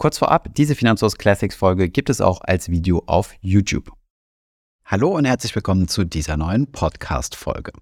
Kurz vorab, diese Finanzhaus Classics Folge gibt es auch als Video auf YouTube. Hallo und herzlich willkommen zu dieser neuen Podcast Folge.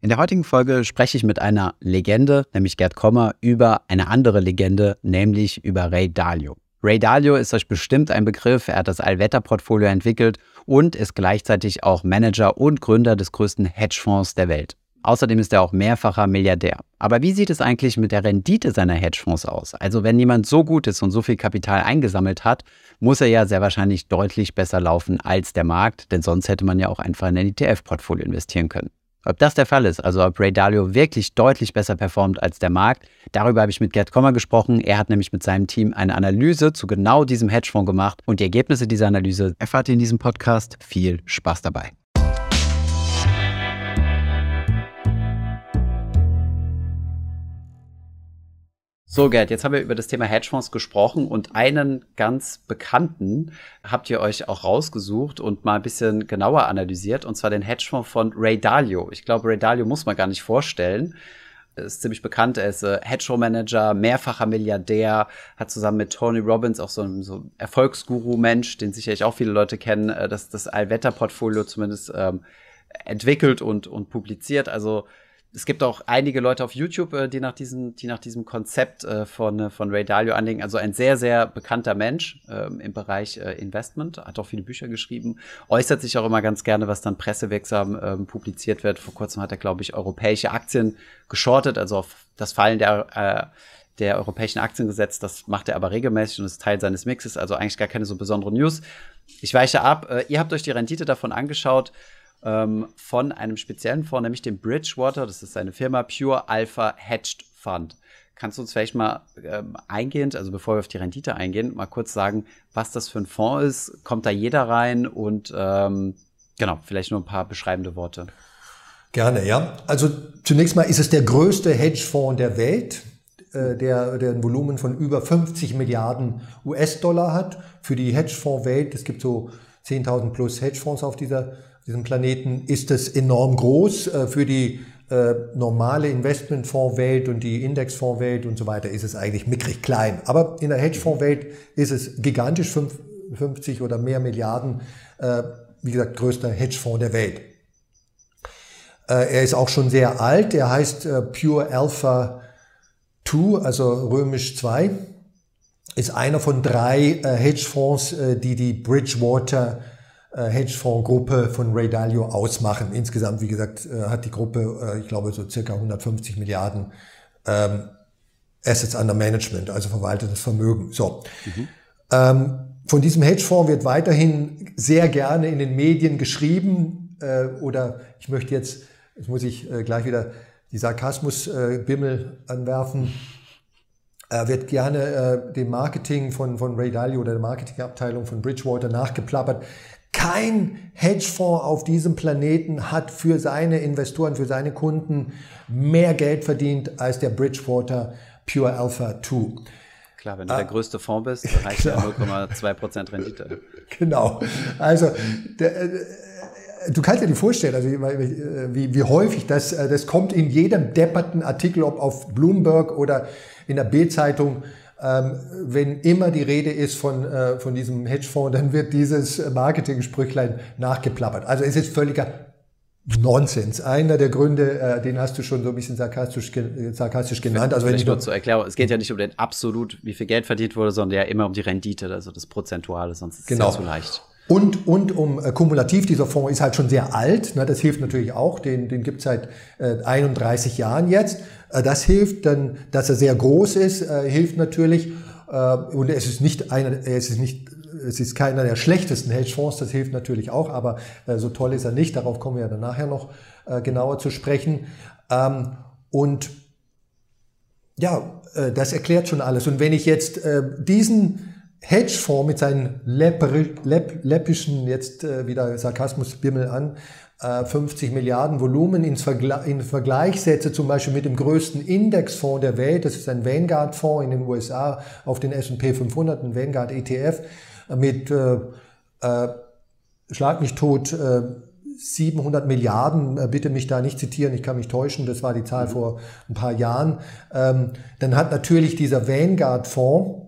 In der heutigen Folge spreche ich mit einer Legende, nämlich Gerd Kommer, über eine andere Legende, nämlich über Ray Dalio. Ray Dalio ist euch bestimmt ein Begriff. Er hat das Allwetter-Portfolio entwickelt und ist gleichzeitig auch Manager und Gründer des größten Hedgefonds der Welt. Außerdem ist er auch mehrfacher Milliardär. Aber wie sieht es eigentlich mit der Rendite seiner Hedgefonds aus? Also wenn jemand so gut ist und so viel Kapital eingesammelt hat, muss er ja sehr wahrscheinlich deutlich besser laufen als der Markt, denn sonst hätte man ja auch einfach in ein ETF-Portfolio investieren können. Ob das der Fall ist, also ob Ray Dalio wirklich deutlich besser performt als der Markt, darüber habe ich mit Gerd Kommer gesprochen. Er hat nämlich mit seinem Team eine Analyse zu genau diesem Hedgefonds gemacht und die Ergebnisse dieser Analyse erfahrt ihr in diesem Podcast. Viel Spaß dabei. So, Gerd, jetzt haben wir über das Thema Hedgefonds gesprochen und einen ganz bekannten habt ihr euch auch rausgesucht und mal ein bisschen genauer analysiert, und zwar den Hedgefonds von Ray Dalio. Ich glaube, Ray Dalio muss man gar nicht vorstellen. Er ist ziemlich bekannt. Er ist äh, Hedgefonds-Manager, mehrfacher Milliardär, hat zusammen mit Tony Robbins auch so ein so Erfolgsguru-Mensch, den sicherlich auch viele Leute kennen, äh, das, das Allwetter-Portfolio zumindest ähm, entwickelt und, und publiziert. Also es gibt auch einige Leute auf YouTube, äh, die nach diesem, die nach diesem Konzept äh, von, äh, von Ray Dalio anlegen. Also ein sehr, sehr bekannter Mensch ähm, im Bereich Investment, hat auch viele Bücher geschrieben, äußert sich auch immer ganz gerne, was dann pressewirksam ähm, publiziert wird. Vor kurzem hat er, glaube ich, europäische Aktien geschortet, also auf das Fallen der der europäischen Aktien gesetzt. Das macht er aber regelmäßig und ist Teil seines Mixes. Also eigentlich gar keine so besondere News. Ich weiche ab. Ihr habt euch die Rendite davon angeschaut ähm, von einem speziellen Fonds, nämlich dem Bridgewater. Das ist seine Firma Pure Alpha Hedged Fund. Kannst du uns vielleicht mal ähm, eingehend, also bevor wir auf die Rendite eingehen, mal kurz sagen, was das für ein Fonds ist? Kommt da jeder rein? Und ähm, genau, vielleicht nur ein paar beschreibende Worte. Gerne, ja. Also zunächst mal ist es der größte Hedgefonds der Welt, äh, der, der ein Volumen von über 50 Milliarden US-Dollar hat. Für die Hedgefonds-Welt, es gibt so 10.000 plus Hedgefonds auf dieser diesem Planeten ist es enorm groß. Äh, für die äh, normale Investmentfondswelt und die Indexfondswelt und so weiter ist es eigentlich mickrig klein. Aber in der Hedgefondswelt ist es gigantisch, 50 oder mehr Milliarden, äh, wie gesagt, größter Hedgefonds der Welt. Er ist auch schon sehr alt, er heißt Pure Alpha 2, also römisch 2, ist einer von drei Hedgefonds, die die Bridgewater Hedgefonds-Gruppe von Ray Dalio ausmachen. Insgesamt, wie gesagt, äh, hat die Gruppe, äh, ich glaube, so circa 150 Milliarden ähm, Assets under Management, also verwaltetes Vermögen. So. Mhm. Ähm, von diesem Hedgefonds wird weiterhin sehr gerne in den Medien geschrieben äh, oder ich möchte jetzt, jetzt muss ich äh, gleich wieder die Sarkasmus-Bimmel äh, anwerfen, äh, wird gerne äh, dem Marketing von, von Ray Dalio oder der Marketingabteilung von Bridgewater nachgeplappert. Kein Hedgefonds auf diesem Planeten hat für seine Investoren, für seine Kunden mehr Geld verdient als der Bridgewater Pure Alpha 2. Klar, wenn du ah, der größte Fonds bist, reicht genau. ja 0,2% Rendite. Genau. Also, der, äh, du kannst dir die vorstellen, also wie, wie häufig das, äh, das kommt in jedem depperten Artikel, ob auf Bloomberg oder in der B-Zeitung, ähm, wenn immer die Rede ist von, äh, von diesem Hedgefonds, dann wird dieses Marketing-Sprüchlein nachgeplappert. Also es ist völliger Nonsens. Einer der Gründe, äh, den hast du schon so ein bisschen sarkastisch, sarkastisch genannt. Also Vielleicht nur zur Erklärung, es geht ja nicht um den absolut, wie viel Geld verdient wurde, sondern ja immer um die Rendite, also das Prozentuale, sonst ist genau. es ja zu leicht. Und, und um äh, kumulativ, dieser Fonds ist halt schon sehr alt, ne, das hilft natürlich auch, den, den gibt es seit äh, 31 Jahren jetzt. Äh, das hilft dann, dass er sehr groß ist, äh, hilft natürlich. Äh, und es ist nicht einer, es ist nicht, es ist keiner der schlechtesten Hedgefonds, das hilft natürlich auch, aber so toll ist er nicht. Darauf kommen wir ja dann nachher noch genauer zu sprechen. Ähm, und ja, das erklärt schon alles. Und wenn ich jetzt diesen Hedgefonds mit seinen läppischen, jetzt wieder Sarkasmus-Bimmel an, 50 äh, Milliarden Volumen ins Vergleich, in Vergleich setze, zum Beispiel mit dem größten Indexfonds der Welt, das ist ein Vanguard-Fonds in den USA auf den S&P 500, ein Vanguard ETF, mit, äh, äh, schlag mich tot, äh, 700 Milliarden, äh, bitte mich da nicht zitieren, ich kann mich täuschen, das war die Zahl mhm. vor ein paar Jahren. Ähm, dann hat natürlich dieser Vanguard-Fonds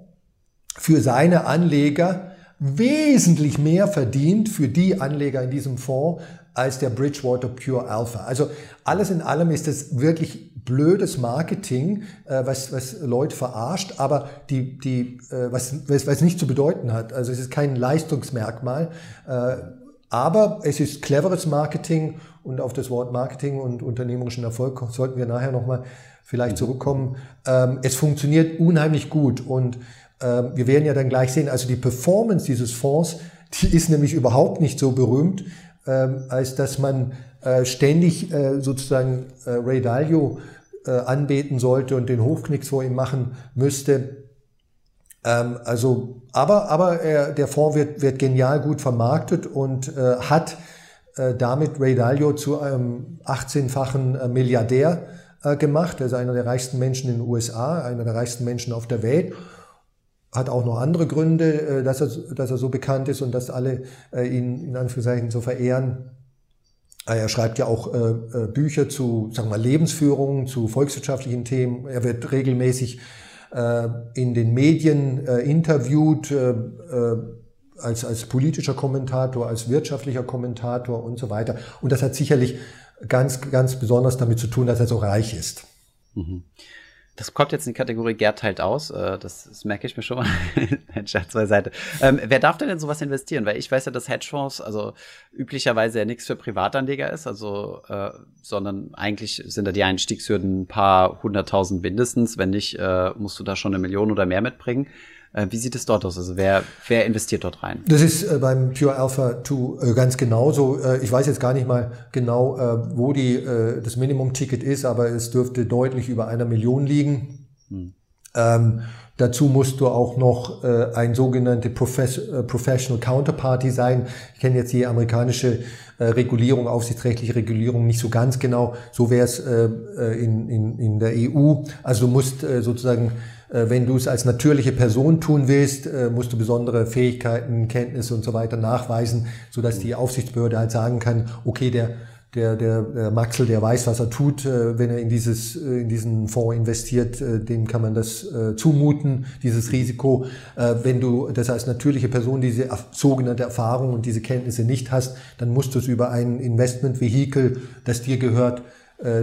für seine Anleger wesentlich mehr verdient für die Anleger in diesem Fonds als der Bridgewater Pure Alpha. Also alles in allem ist es wirklich blödes Marketing, äh, was, was Leute verarscht, aber die, die, äh, was, was, was nicht zu bedeuten hat. Also es ist kein Leistungsmerkmal, äh, aber es ist cleveres Marketing und auf das Wort Marketing und unternehmerischen Erfolg sollten wir nachher nochmal vielleicht zurückkommen. Ähm, es funktioniert unheimlich gut und wir werden ja dann gleich sehen, also die Performance dieses Fonds, die ist nämlich überhaupt nicht so berühmt, ähm, als dass man äh, ständig äh, sozusagen äh, Ray Dalio anbeten sollte und den Hofknicks vor ihm machen müsste. Ähm, also, aber, aber er, der Fonds wird, wird genial gut vermarktet und hat damit Ray Dalio zu einem 18-fachen Milliardär gemacht. Er ist einer der reichsten Menschen in den USA, einer der reichsten Menschen auf der Welt hat auch noch andere Gründe, äh, dass er, dass er so bekannt ist und dass alle äh, ihn in Anführungszeichen so verehren. Äh, er schreibt ja auch Bücher zu, sagen wir mal, Lebensführung, zu volkswirtschaftlichen Themen. Er wird regelmäßig in den Medien interviewt, als, als politischer Kommentator, als wirtschaftlicher Kommentator und so weiter. Und das hat sicherlich ganz, ganz besonders damit zu tun, dass er so reich ist. Mhm. Das kommt jetzt in die Kategorie Gerd teilt aus. Äh, das, das merke ich mir schon mal. Scherz beiseite. Ähm, wer darf denn in sowas investieren? Weil ich weiß ja, dass Hedgefonds also üblicherweise ja nichts für Privatanleger ist, also äh, sondern eigentlich sind da die Einstiegshürden ein paar hunderttausend mindestens. Wenn nicht, äh, musst du da schon eine Million oder mehr mitbringen. Äh, wie sieht es dort aus? Also wer, wer investiert dort rein? Das ist äh, beim Pure Alpha 2 äh, ganz genauso. Äh, ich weiß jetzt gar nicht mal genau, wo die, das Minimum-Ticket ist, aber es dürfte deutlich über einer Million liegen. Hm. Ähm, dazu musst du auch noch äh, ein sogenannte Profes Professional Counterparty sein. Ich kenne jetzt die amerikanische äh, Regulierung, aufsichtsrechtliche Regulierung nicht so ganz genau. So wäre es äh, in, in, in der EU. Also du musst äh, sozusagen wenn du es als natürliche Person tun willst, äh, musst du besondere Fähigkeiten, Kenntnisse und so weiter nachweisen, sodass die Aufsichtsbehörde halt sagen kann, okay, der, der, der, der Maxel, der weiß, was er tut, äh, wenn er in, dieses, in diesen Fonds investiert, dem kann man das zumuten, dieses Risiko. Wenn du das als natürliche Person diese sogenannte Erfahrung und diese Kenntnisse nicht hast, dann musst du es über ein Investmentvehikel, das dir gehört,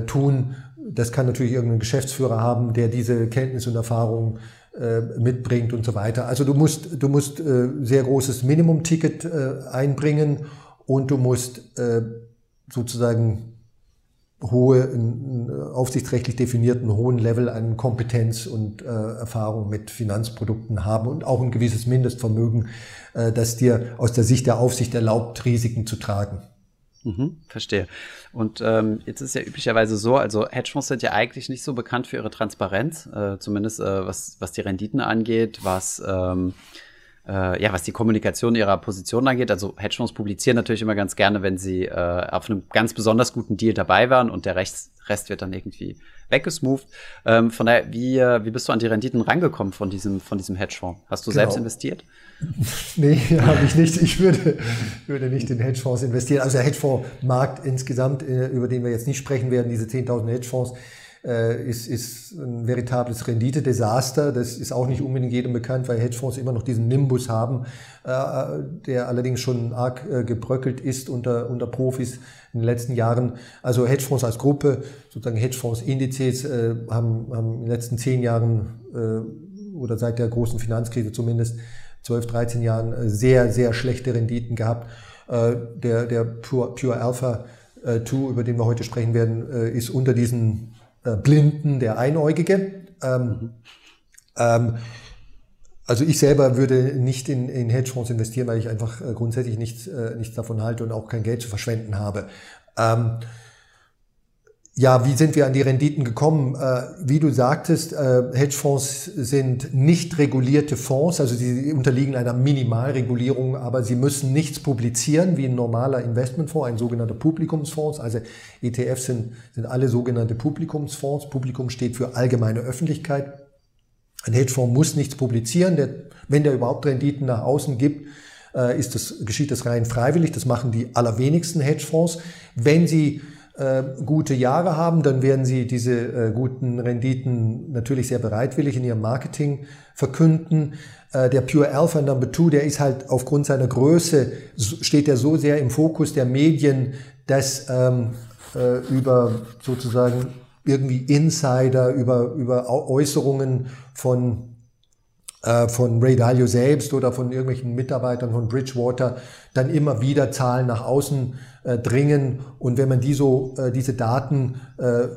tun das kann natürlich irgendein Geschäftsführer haben, der diese Kenntnis und Erfahrung äh, mitbringt und so weiter. Also du musst, du musst äh, sehr großes Minimum-Ticket äh, einbringen und du musst äh, sozusagen hohe, aufsichtsrechtlich definierten hohen Level an Kompetenz und äh, Erfahrung mit Finanzprodukten haben und auch ein gewisses Mindestvermögen, äh, das dir aus der Sicht der Aufsicht erlaubt, Risiken zu tragen. Mhm, verstehe. Und ähm, jetzt ist ja üblicherweise so, also Hedgefonds sind ja eigentlich nicht so bekannt für ihre Transparenz, äh, zumindest äh, was, was die Renditen angeht, was ähm, äh, ja, was die Kommunikation ihrer Position angeht. Also Hedgefonds publizieren natürlich immer ganz gerne, wenn sie äh, auf einem ganz besonders guten Deal dabei waren und der Rest, Rest wird dann irgendwie weggesmoved. Ähm, von daher, wie, äh, wie bist du an die Renditen rangekommen von diesem, von diesem Hedgefonds? Hast du genau. selbst investiert? Nee, habe ich nicht. Ich würde, würde nicht in Hedgefonds investieren. Also der Hedgefondsmarkt insgesamt, äh, über den wir jetzt nicht sprechen werden, diese 10.000 Hedgefonds, äh, ist, ist ein veritables Renditedesaster. Das ist auch nicht unbedingt jedem bekannt, weil Hedgefonds immer noch diesen Nimbus haben, äh, der allerdings schon arg gebröckelt ist unter, unter Profis in den letzten Jahren. Also Hedgefonds als Gruppe, sozusagen Hedgefonds-Indizes, haben, haben in den letzten zehn Jahren oder seit der großen Finanzkrise zumindest 12, 13 Jahren sehr, sehr schlechte Renditen gehabt. Der, der Pure, Pure Alpha 2, über den wir heute sprechen werden, ist unter diesen äh, Blinden, der Einäugige. Ähm, ähm, also ich selber würde nicht in, in Hedgefonds investieren, weil ich einfach äh, grundsätzlich nichts, äh, nichts davon halte und auch kein Geld zu verschwenden habe. Ähm, ja, wie sind wir an die Renditen gekommen? Äh, wie du sagtest, äh, Hedgefonds sind nicht regulierte Fonds, also sie unterliegen einer Minimalregulierung, aber sie müssen nichts publizieren wie ein normaler Investmentfonds, ein sogenannter Publikumsfonds. Also ETFs sind, sind alle sogenannte Publikumsfonds. Publikum steht für allgemeine Öffentlichkeit. Ein Hedgefonds muss nichts publizieren. Der, wenn der überhaupt Renditen nach außen gibt, äh, ist das, geschieht das rein freiwillig. Das machen die allerwenigsten Hedgefonds. Wenn sie äh, gute Jahre haben, dann werden sie diese äh, guten Renditen natürlich sehr bereitwillig in ihrem Marketing verkünden. Äh, der Pure Alpha Number Two, der ist halt aufgrund seiner Größe, steht er so sehr im Fokus der Medien, dass ähm, äh, über sozusagen irgendwie Insider, über, über Äußerungen von, von Ray Dalio selbst oder von irgendwelchen Mitarbeitern von Bridgewater dann immer wieder Zahlen nach außen äh, dringen. Und wenn man die so, äh, diese Daten äh,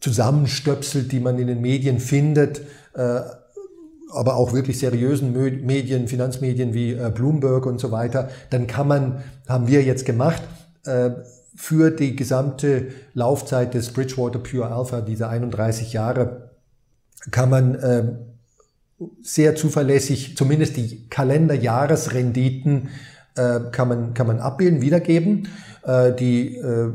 zusammenstöpselt, die man in den Medien findet, äh, aber auch wirklich seriösen Medien, Finanzmedien wie äh, Bloomberg und so weiter, dann kann man, haben wir jetzt gemacht, äh, für die gesamte Laufzeit des Bridgewater Pure Alpha, diese 31 Jahre, kann man äh, sehr zuverlässig, zumindest die Kalenderjahresrenditen äh, kann, man, kann man abbilden, wiedergeben. Äh, die äh,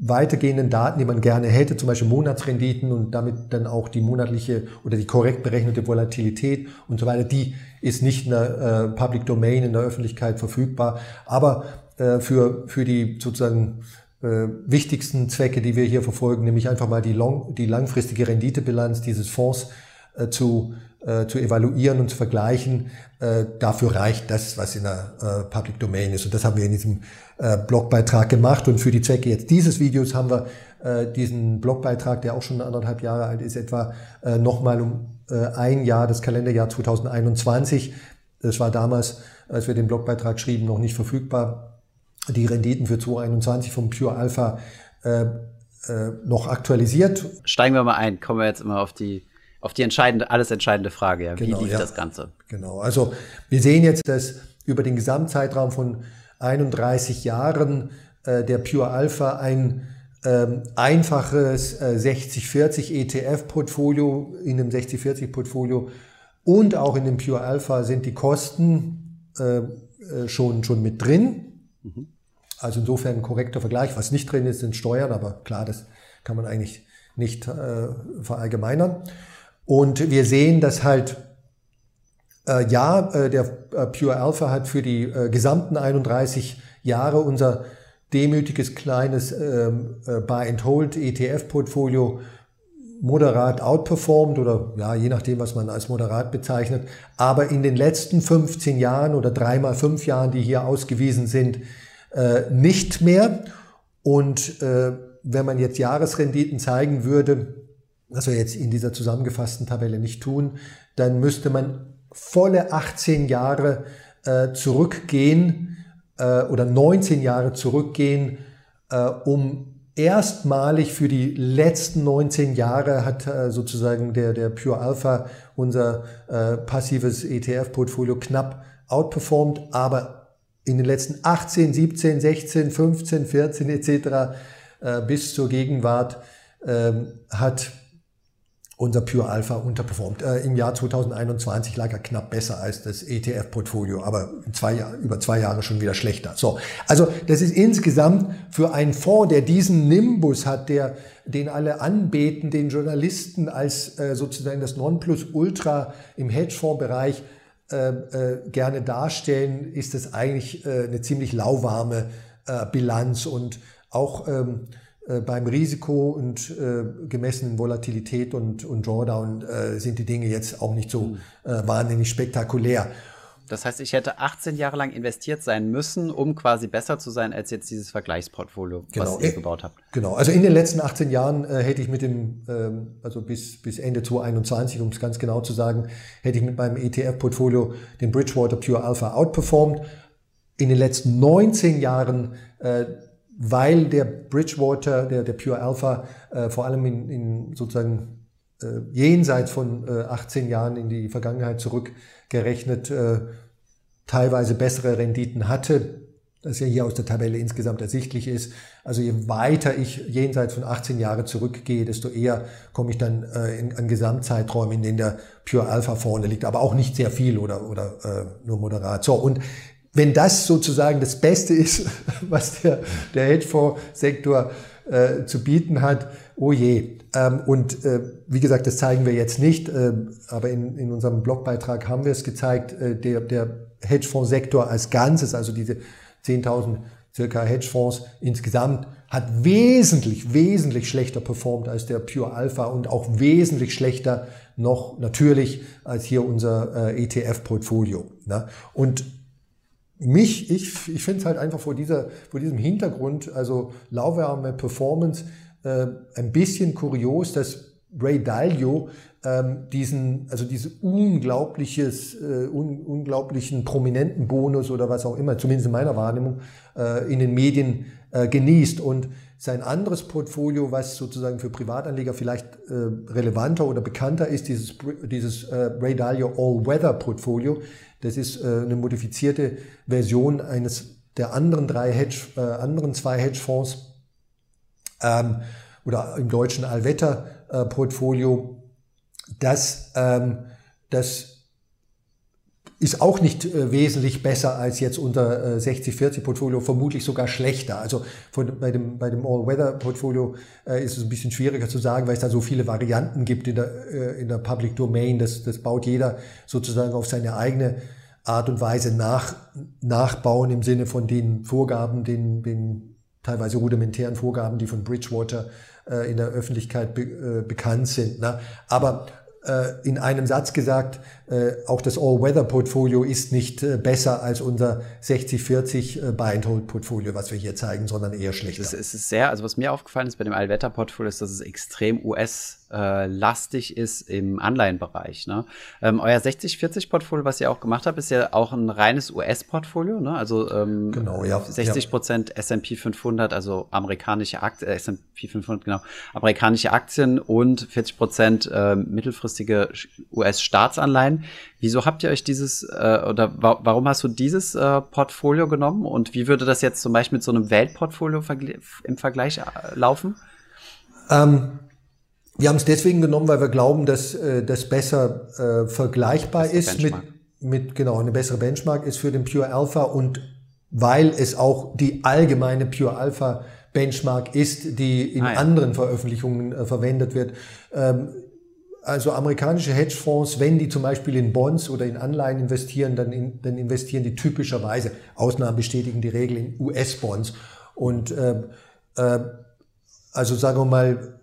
weitergehenden Daten, die man gerne hätte, zum Beispiel Monatsrenditen und damit dann auch die monatliche oder die korrekt berechnete Volatilität und so weiter, die ist nicht in der äh, Public Domain in der Öffentlichkeit verfügbar. Aber äh, für, für die sozusagen äh, wichtigsten Zwecke, die wir hier verfolgen, nämlich einfach mal die, long, die langfristige Renditebilanz dieses Fonds äh, zu, äh, zu evaluieren und zu vergleichen. Äh, dafür reicht das, was in der äh, Public Domain ist. Und das haben wir in diesem äh, Blogbeitrag gemacht. Und für die Zwecke jetzt dieses Videos haben wir äh, diesen Blogbeitrag, der auch schon anderthalb Jahre alt ist, etwa äh, nochmal um ein Jahr, das Kalenderjahr 2021. Das war damals, als wir den Blogbeitrag schrieben, noch nicht verfügbar die Renditen für 2021 vom Pure Alpha noch aktualisiert. Steigen wir mal ein, kommen wir jetzt immer auf die auf die entscheidende, alles entscheidende Frage, ja. Genau, wie lief ja. das Ganze? Genau, also wir sehen jetzt, dass über den Gesamtzeitraum von 31 Jahren äh, der Pure Alpha ein ähm, einfaches äh, 60-40 ETF-Portfolio in dem 60-40-Portfolio und auch in dem Pure Alpha sind die Kosten äh, äh schon, schon mit drin. Mhm. Also insofern ein korrekter Vergleich. Was nicht drin ist, sind Steuern, aber klar, das kann man eigentlich nicht äh, verallgemeinern. Und wir sehen, dass halt, äh, ja, äh, der äh, Pure Alpha hat für die äh, gesamten 31 Jahre unser demütiges kleines ähm, äh, Buy-and-Hold ETF-Portfolio moderat outperformed oder ja, je nachdem, was man als moderat bezeichnet. Aber in den letzten 15 Jahren oder dreimal fünf Jahren, die hier ausgewiesen sind, äh, nicht mehr. Und wenn man jetzt Jahresrenditen zeigen würde, was wir jetzt in dieser zusammengefassten Tabelle nicht tun, dann müsste man volle 18 Jahre äh, zurückgehen äh, oder 19 Jahre zurückgehen, äh, um erstmalig für die letzten 19 Jahre hat äh, sozusagen der, der Pure Alpha unser äh, passives ETF-Portfolio knapp outperformed, aber in den letzten 18, 17, 16, 15, 14 etc. Bis zur Gegenwart ähm, hat unser Pure Alpha unterperformt. Äh, Im Jahr 2021 lag er knapp besser als das ETF-Portfolio, aber zwei, über zwei Jahre schon wieder schlechter. So, also das ist insgesamt für einen Fonds, der diesen Nimbus hat, der den alle anbeten, den Journalisten als äh, sozusagen das Nonplusultra im Hedgefonds-Bereich äh, äh, gerne darstellen, ist das eigentlich äh, eine ziemlich lauwarme äh, Bilanz und auch ähm, äh, beim Risiko und äh, gemessenen Volatilität und, und Drawdown äh, sind die Dinge jetzt auch nicht so hm. äh, wahnsinnig spektakulär. Das heißt, ich hätte 18 Jahre lang investiert sein müssen, um quasi besser zu sein als jetzt dieses Vergleichsportfolio, genau. was ihr gebaut habt. Genau, also in den letzten 18 Jahren äh, hätte ich mit dem, ähm, also bis, bis Ende 2021, um es ganz genau zu sagen, hätte ich mit meinem ETF-Portfolio den Bridgewater Pure Alpha outperformed. In den letzten 19 Jahren äh, weil der Bridgewater, der, der Pure Alpha, äh, vor allem in, in sozusagen äh, jenseits von äh, 18 Jahren in die Vergangenheit zurückgerechnet, äh, teilweise bessere Renditen hatte, das ja hier aus der Tabelle insgesamt ersichtlich ist. Also je weiter ich jenseits von 18 Jahre zurückgehe, desto eher komme ich dann äh, in, an Gesamtzeiträumen, in denen der Pure Alpha vorne liegt, aber auch nicht sehr viel oder, oder äh, nur moderat. So, und wenn das sozusagen das Beste ist, was der, der Hedgefonds-Sektor äh, zu bieten hat, oh je. Ähm, und äh, wie gesagt, das zeigen wir jetzt nicht, äh, aber in, in unserem Blogbeitrag haben wir es gezeigt, äh, der, der Hedgefonds-Sektor als Ganzes, also diese 10.000 circa Hedgefonds insgesamt, hat wesentlich, wesentlich schlechter performt als der Pure Alpha und auch wesentlich schlechter noch natürlich als hier unser äh, ETF-Portfolio. Ne? Und mich, ich, ich finde es halt einfach vor, dieser, vor diesem Hintergrund, also lauwarme Performance, äh, ein bisschen kurios, dass Ray Dalio ähm, diesen, also diese unglaubliches, äh, un, unglaublichen prominenten Bonus oder was auch immer, zumindest in meiner Wahrnehmung, äh, in den Medien äh, genießt. Und sein anderes Portfolio, was sozusagen für Privatanleger vielleicht äh, relevanter oder bekannter ist, dieses, dieses äh, Ray Dalio All-Weather Portfolio, das ist äh, eine modifizierte Version eines der anderen drei Hedge, äh, anderen zwei Hedgefonds ähm, oder im deutschen Allwetter äh, das, ähm, das ist auch nicht äh, wesentlich besser als jetzt unser äh, 60-40-Portfolio, vermutlich sogar schlechter. Also von, bei dem, bei dem All-Weather-Portfolio äh, ist es ein bisschen schwieriger zu sagen, weil es da so viele Varianten gibt in der, äh, in der Public Domain. Das, das baut jeder sozusagen auf seine eigene Art und Weise nach, nachbauen im Sinne von den Vorgaben, den, den teilweise rudimentären Vorgaben, die von Bridgewater äh, in der Öffentlichkeit be, äh, bekannt sind. Ne? Aber in einem Satz gesagt, auch das All-Weather-Portfolio ist nicht äh, besser als unser 60-40 Buy-and-Hold-Portfolio, was wir hier zeigen, sondern eher schlechter. Es ist sehr, also was mir aufgefallen ist bei dem Allwetter-Portfolio, ist, dass es extrem US äh, lastig ist im Anleihenbereich. Ne? Ähm, euer 60-40-Portfolio, was ihr auch gemacht habt, ist ja auch ein reines US-Portfolio. Ne? Also ähm, genau, ja. 60 Prozent ja. S&P 500, also amerikanische Aktien, äh, S&P 500, genau, amerikanische Aktien und 40 Prozent äh, mittelfristige US-Staatsanleihen. Wieso habt ihr euch dieses äh, oder wa warum hast du dieses äh, Portfolio genommen und wie würde das jetzt zum Beispiel mit so einem Weltportfolio im Vergleich äh, laufen? Ähm, wir haben es deswegen genommen, weil wir glauben, dass äh, das besser äh, vergleichbar ist mit, mit, genau, eine bessere Benchmark ist für den Pure Alpha und weil es auch die allgemeine Pure Alpha Benchmark ist, die in ah, ja. anderen Veröffentlichungen äh, verwendet wird. Ähm, also amerikanische Hedgefonds, wenn die zum Beispiel in Bonds oder in Anleihen investieren, dann, in, dann investieren die typischerweise, Ausnahmen bestätigen die Regel, in US-Bonds. Und äh, äh, also sagen wir mal,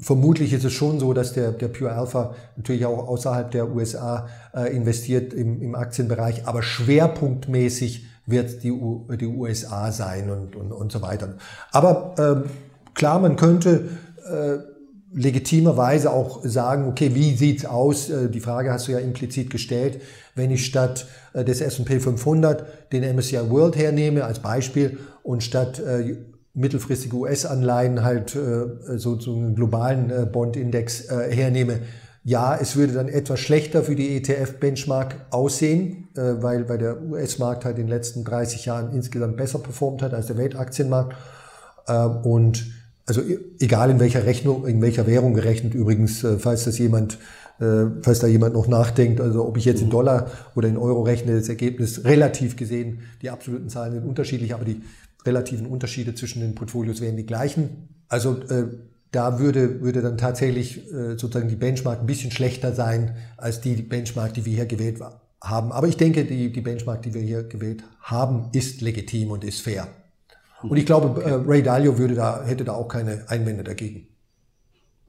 vermutlich ist es schon so, dass der, der Pure Alpha natürlich auch außerhalb der USA äh, investiert im, im Aktienbereich, aber schwerpunktmäßig wird die, U, die USA sein und, und, und so weiter. Aber ähm, klar, man könnte äh, legitimerweise auch sagen, okay, wie sieht's aus? Äh, die Frage hast du ja implizit gestellt. Wenn ich statt äh, des S&P 500 den MSCI World hernehme als Beispiel und statt äh, mittelfristige US-Anleihen halt so, einen globalen Bond-Index hernehme, ja, es würde dann etwas schlechter für die ETF-Benchmark aussehen, weil, weil der US-Markt halt in den letzten 30 Jahren insgesamt besser performt hat als der Weltaktienmarkt. Und also e, egal in welcher Rechnung, in welcher Währung gerechnet übrigens, äh, falls das jemand, äh, falls da jemand noch nachdenkt, also ob ich jetzt in mhm. Dollar oder in Euro rechne, das Ergebnis relativ gesehen, die absoluten Zahlen sind unterschiedlich, aber die relativen Unterschiede zwischen den Portfolios wären die gleichen. Also äh, da würde, würde dann tatsächlich äh, sozusagen die Benchmark ein bisschen schlechter sein als die Benchmark, die wir hier gewählt haben. Aber ich denke, die, die Benchmark, die wir hier gewählt haben, ist legitim und ist fair. Und ich glaube, äh, Ray Dalio würde da, hätte da auch keine Einwände dagegen.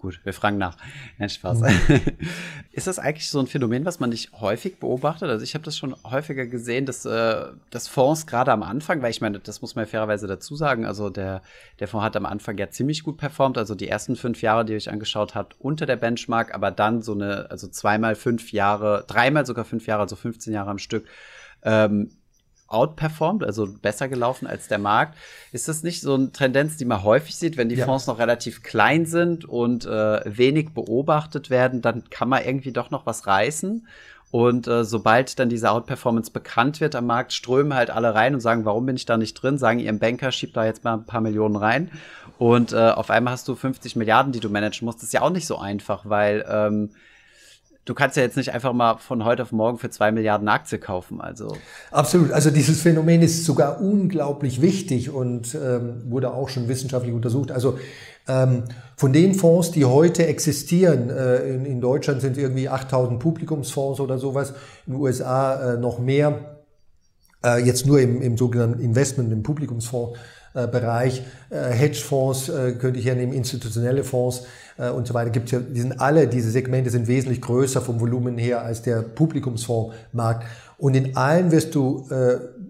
Gut, wir fragen nach. Nein, Spaß. Mhm. Ist das eigentlich so ein Phänomen, was man nicht häufig beobachtet? Also ich habe das schon häufiger gesehen, dass, äh, dass Fonds gerade am Anfang, weil ich meine, das muss man ja fairerweise dazu sagen, also der, der Fonds hat am Anfang ja ziemlich gut performt, also die ersten fünf Jahre, die ihr euch angeschaut habt, unter der Benchmark, aber dann so eine, also zweimal fünf Jahre, dreimal sogar fünf Jahre, also 15 Jahre am Stück, ähm, outperformed, also besser gelaufen als der Markt. Ist das nicht so eine Tendenz, die man häufig sieht, wenn die ja. Fonds noch relativ klein sind und äh, wenig beobachtet werden, dann kann man irgendwie doch noch was reißen. Und äh, sobald dann diese Outperformance bekannt wird am Markt, strömen halt alle rein und sagen, warum bin ich da nicht drin? Sagen ihrem Banker, schieb da jetzt mal ein paar Millionen rein. Und äh, auf einmal hast du 50 Milliarden, die du managen musst. Das ist ja auch nicht so einfach, weil ähm, du kannst ja jetzt nicht einfach mal von heute auf morgen für zwei Milliarden Aktie kaufen. Also absolut. Also dieses Phänomen ist sogar unglaublich wichtig und ähm, wurde auch schon wissenschaftlich untersucht. Also ähm, von den Fonds, die heute existieren, äh, in, in, Deutschland sind irgendwie 8000 Publikumsfonds oder sowas, in den USA äh, noch mehr. Äh, jetzt nur im, im sogenannten Investment, im Publikumsfonds Bereich, Hedgefonds könnte ich hernehmen, institutionelle Fonds und so weiter. Gibt's ja, die sind alle, diese Segmente sind wesentlich größer vom Volumen her als der Publikumsfondsmarkt. Und in allen wirst du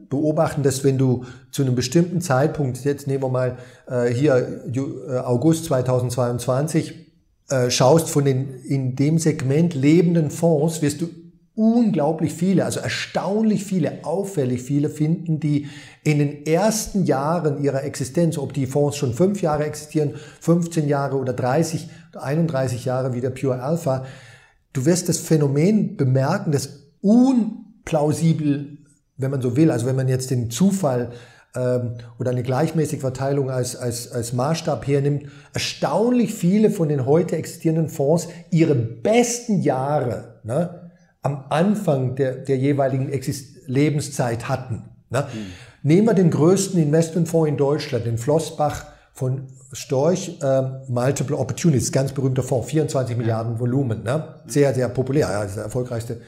beobachten, dass wenn du zu einem bestimmten Zeitpunkt, jetzt nehmen wir mal hier August 2022, schaust von den in dem Segment lebenden Fonds, wirst du unglaublich viele, also erstaunlich viele, auffällig viele finden, die in den ersten Jahren ihrer Existenz, ob die Fonds schon fünf Jahre existieren, 15 Jahre oder 30, 31 Jahre wie der Pure Alpha, du wirst das Phänomen bemerken, das unplausibel, wenn man so will, also wenn man jetzt den Zufall ähm, oder eine gleichmäßige Verteilung als, als, als Maßstab hernimmt, erstaunlich viele von den heute existierenden Fonds ihre besten Jahre, ne, am Anfang der, der jeweiligen Exist Lebenszeit hatten. Ne? Mhm. Nehmen wir den größten Investmentfonds in Deutschland, den Flossbach von Storch, äh, Multiple Opportunities, ganz berühmter Fonds, 24 ja. Milliarden Volumen, ne? sehr, sehr populär, ja, ist der erfolgreichste,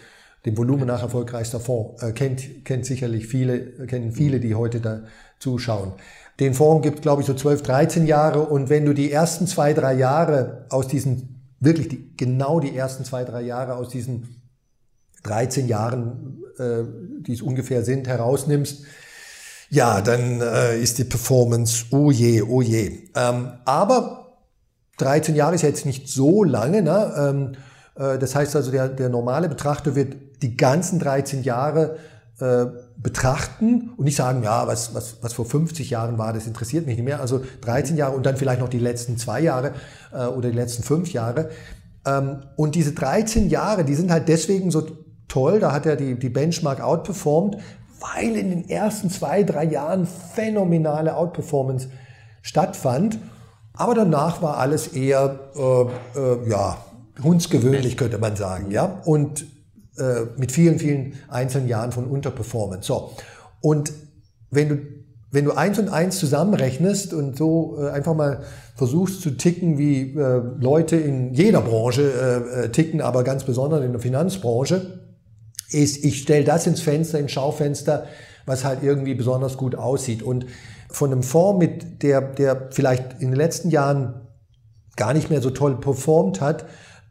dem Volumen nach erfolgreichster Fonds, äh, kennt, kennt sicherlich viele, kennen viele, die heute da zuschauen. Den Fonds gibt, glaube ich, so 12, 13 Jahre und wenn du die ersten zwei, drei Jahre aus diesen, wirklich die, genau die ersten zwei, drei Jahre aus diesen 13 Jahren, äh, die es ungefähr sind, herausnimmst, ja, dann äh, ist die Performance, oh je, oh je. Ähm, aber 13 Jahre ist jetzt nicht so lange. Ne? Ähm, äh, das heißt also, der, der normale Betrachter wird die ganzen 13 Jahre äh, betrachten und nicht sagen, ja, was, was, was vor 50 Jahren war, das interessiert mich nicht mehr. Also 13 Jahre und dann vielleicht noch die letzten zwei Jahre äh, oder die letzten fünf Jahre. Ähm, und diese 13 Jahre, die sind halt deswegen so toll, da hat er die, die Benchmark outperformed, weil in den ersten zwei, drei Jahren phänomenale Outperformance stattfand. Aber danach war alles eher, äh, äh, ja, hundsgewöhnlich, könnte man sagen, ja. Und äh, mit vielen, vielen einzelnen Jahren von Unterperformance. So. Und wenn du, wenn du eins und eins zusammenrechnest und so äh, einfach mal versuchst zu ticken, wie äh, Leute in jeder Branche äh, äh ticken, aber ganz besonders in der Finanzbranche, ist, ich stelle das ins Fenster, ins Schaufenster, was halt irgendwie besonders gut aussieht. Und von einem Fonds, mit der, der vielleicht in den letzten Jahren gar nicht mehr so toll performt hat,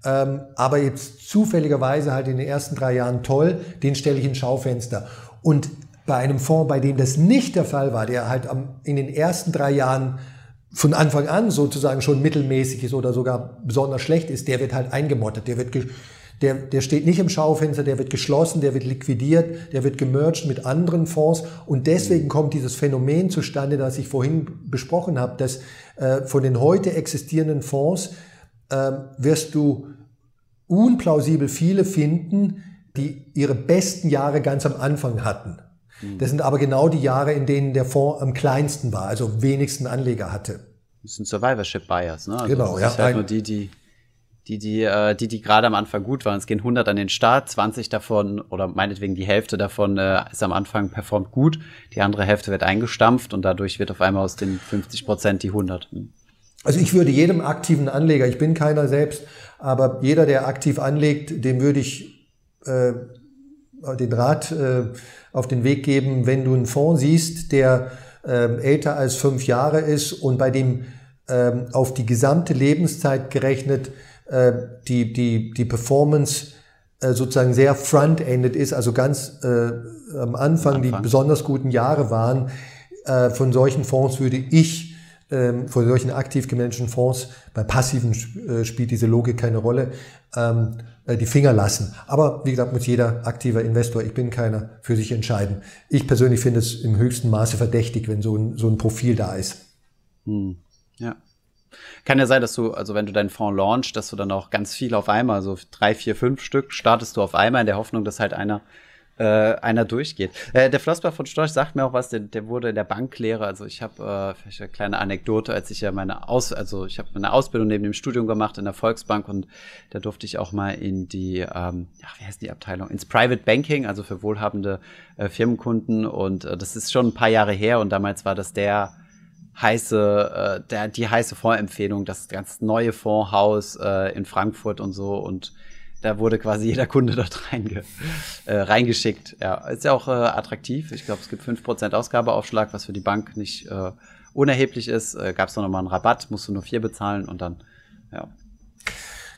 ähm, aber jetzt zufälligerweise halt in den ersten drei Jahren toll, den stelle ich ins Schaufenster. Und bei einem Fonds, bei dem das nicht der Fall war, der halt am, in den ersten drei Jahren von Anfang an sozusagen schon mittelmäßig ist oder sogar besonders schlecht ist, der wird halt eingemottet, der wird der, der steht nicht im Schaufenster, der wird geschlossen, der wird liquidiert, der wird gemerged mit anderen Fonds und deswegen kommt dieses Phänomen zustande, das ich vorhin besprochen habe, dass äh, von den heute existierenden Fonds äh, wirst du unplausibel viele finden, die ihre besten Jahre ganz am Anfang hatten. Mhm. Das sind aber genau die Jahre, in denen der Fonds am kleinsten war, also wenigsten Anleger hatte. Das sind Survivorship Bias, ne? Also genau, das ja. Halt nur die, die die, die, äh, die, die gerade am Anfang gut waren. Es gehen 100 an den Start, 20 davon oder meinetwegen die Hälfte davon äh, ist am Anfang performt gut, die andere Hälfte wird eingestampft und dadurch wird auf einmal aus den 50 Prozent die 100. Hm. Also ich würde jedem aktiven Anleger, ich bin keiner selbst, aber jeder, der aktiv anlegt, dem würde ich äh, den Rat äh, auf den Weg geben, wenn du einen Fonds siehst, der äh, älter als fünf Jahre ist und bei dem äh, auf die gesamte Lebenszeit gerechnet äh, die, die, die Performance äh, sozusagen sehr front-ended ist, also ganz äh, am Anfang, Anfang, die besonders guten Jahre waren. Äh, von solchen Fonds würde ich, ähm, von solchen aktiv gemanagten Fonds, bei passiven äh, spielt diese Logik keine Rolle, ähm, äh, die Finger lassen. Aber wie gesagt, muss jeder aktiver Investor, ich bin keiner, für sich entscheiden. Ich persönlich finde es im höchsten Maße verdächtig, wenn so ein, so ein Profil da ist. Hm. Ja. Kann ja sein, dass du, also wenn du deinen Fonds launchst, dass du dann auch ganz viel auf einmal, so drei, vier, fünf Stück startest du auf einmal in der Hoffnung, dass halt einer äh, einer durchgeht. Äh, der Flossbach von Storch sagt mir auch was, der, der wurde in der Banklehre, also ich habe äh, vielleicht eine kleine Anekdote, als ich ja meine Aus, also ich habe meine Ausbildung neben dem Studium gemacht in der Volksbank und da durfte ich auch mal in die, ähm, ja, wie heißt die Abteilung, ins Private Banking, also für wohlhabende äh, Firmenkunden und äh, das ist schon ein paar Jahre her und damals war das der heiße, äh, der, die heiße Fondsempfehlung, das ganz neue Fondshaus äh, in Frankfurt und so und da wurde quasi jeder Kunde dort reinge, äh, reingeschickt. Ja, ist ja auch äh, attraktiv. Ich glaube, es gibt fünf Prozent Ausgabeaufschlag, was für die Bank nicht äh, unerheblich ist, äh, gab es noch mal einen Rabatt, musst du nur vier bezahlen und dann, ja.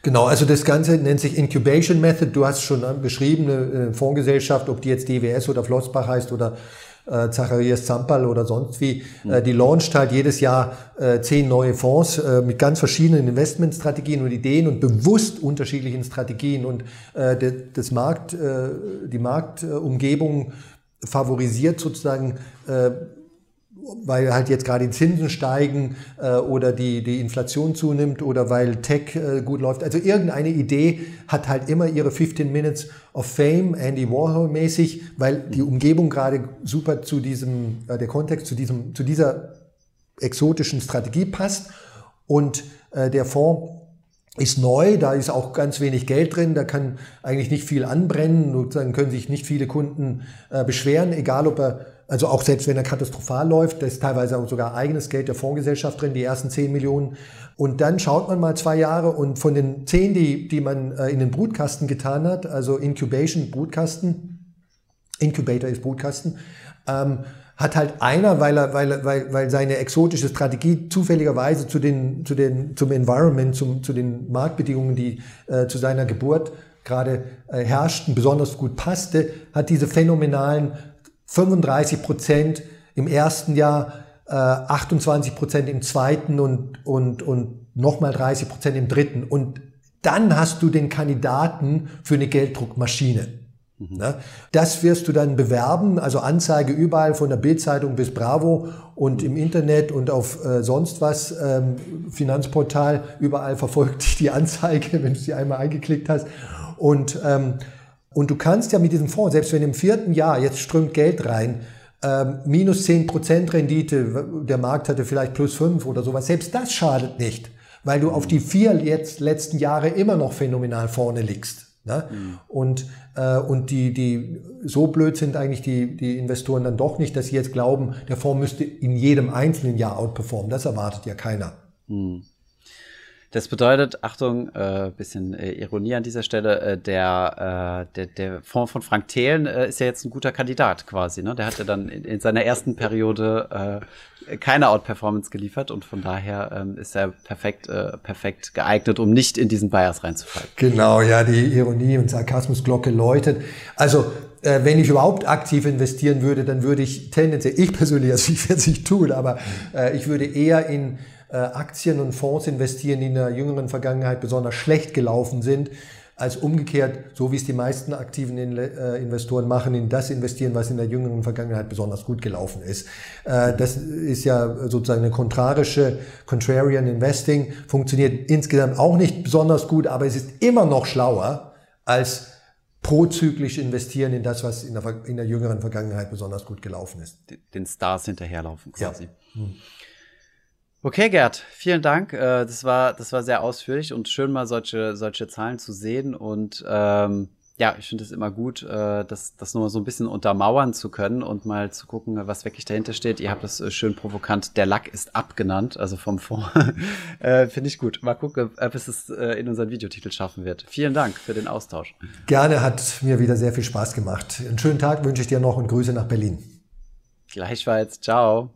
Genau, also das Ganze nennt sich Incubation Method. Du hast schon beschrieben, eine Fondsgesellschaft, ob die jetzt DWS oder Flossbach heißt oder äh, Zacharias Zampal oder sonst wie, mhm. äh, die launcht halt jedes Jahr äh, zehn neue Fonds äh, mit ganz verschiedenen Investmentstrategien und Ideen und bewusst unterschiedlichen Strategien und äh, das Markt, äh, die Marktumgebung favorisiert sozusagen äh, weil halt jetzt gerade die Zinsen steigen äh, oder die, die Inflation zunimmt oder weil Tech äh, gut läuft. Also irgendeine Idee hat halt immer ihre 15 Minutes of Fame, Andy Warhol mäßig, weil die Umgebung gerade super zu diesem, äh, der Kontext zu diesem, zu dieser exotischen Strategie passt und äh, der Fonds ist neu, da ist auch ganz wenig Geld drin, da kann eigentlich nicht viel anbrennen, sozusagen können sich nicht viele Kunden äh, beschweren, egal ob er also auch selbst wenn er katastrophal läuft, da ist teilweise auch sogar eigenes Geld der Fondsgesellschaft drin, die ersten 10 Millionen. Und dann schaut man mal zwei Jahre und von den 10, die, die man äh, in den Brutkasten getan hat, also Incubation, Brutkasten, Incubator ist Brutkasten, ähm, hat halt einer, weil er, weil, weil, weil seine exotische Strategie zufälligerweise zu den, zu den, zum Environment, zum, zu den Marktbedingungen, die äh, zu seiner Geburt gerade äh, herrschten, besonders gut passte, hat diese phänomenalen 35 Prozent im ersten Jahr, äh, 28 Prozent im zweiten und, und, und nochmal 30 Prozent im dritten. Und dann hast du den Kandidaten für eine Gelddruckmaschine. Mhm. Ne? Das wirst du dann bewerben, also Anzeige überall von der Bildzeitung bis Bravo und im Internet und auf äh, sonst was, ähm, Finanzportal, überall verfolgt dich die Anzeige, wenn du sie einmal eingeklickt hast. Und ähm, und du kannst ja mit diesem Fonds, selbst wenn im vierten Jahr jetzt strömt Geld rein, ähm, minus 10% Rendite, der Markt hatte vielleicht plus 5 oder sowas, selbst das schadet nicht, weil du auf die vier jetzt letzten Jahre immer noch phänomenal vorne liegst. Ne? Mhm. Und, äh, und die, die so blöd sind eigentlich die, die Investoren dann doch nicht, dass sie jetzt glauben, der Fonds müsste in jedem einzelnen Jahr outperformen. Das erwartet ja keiner. Mhm. Das bedeutet, Achtung, äh, bisschen äh, Ironie an dieser Stelle, äh, der, äh, der, der Fonds von Frank Thelen äh, ist ja jetzt ein guter Kandidat quasi. Ne? Der hatte dann in, in seiner ersten Periode äh, keine Outperformance geliefert und von daher ähm, ist er perfekt, äh, perfekt geeignet, um nicht in diesen Bias reinzufallen. Genau, ja, die Ironie und Sarkasmusglocke läutet. Also äh, wenn ich überhaupt aktiv investieren würde, dann würde ich tendenziell, ich persönlich, also ich werde es nicht tun, aber äh, ich würde eher in Aktien und Fonds investieren, die in der jüngeren Vergangenheit besonders schlecht gelaufen sind, als umgekehrt, so wie es die meisten aktiven äh, Investoren machen, in das investieren, was in der jüngeren Vergangenheit besonders gut gelaufen ist. Äh, das ist ja sozusagen eine kontrarische Contrarian Investing, funktioniert insgesamt auch nicht besonders gut, aber es ist immer noch schlauer als prozyklisch investieren in das, was in der, in der jüngeren Vergangenheit besonders gut gelaufen ist. Den Stars hinterherlaufen quasi. Ja. Hm. Okay, Gerd, vielen Dank. Äh, das war, das war sehr ausführlich und schön mal solche, solche Zahlen zu sehen. Und ähm, ja, ich finde es immer gut, äh, das, das nochmal so ein bisschen untermauern zu können und mal zu gucken, was wirklich dahinter steht. Ihr habt das äh, schön provokant, der Lack ist abgenannt, also vom Fond. äh, finde ich gut. Mal gucken, ob es es in unseren Videotitel schaffen wird. Vielen Dank für den Austausch. Gerne, hat mir wieder sehr viel Spaß gemacht. Einen schönen Tag wünsche ich dir noch und Grüße nach Berlin. Gleichfalls. Ciao.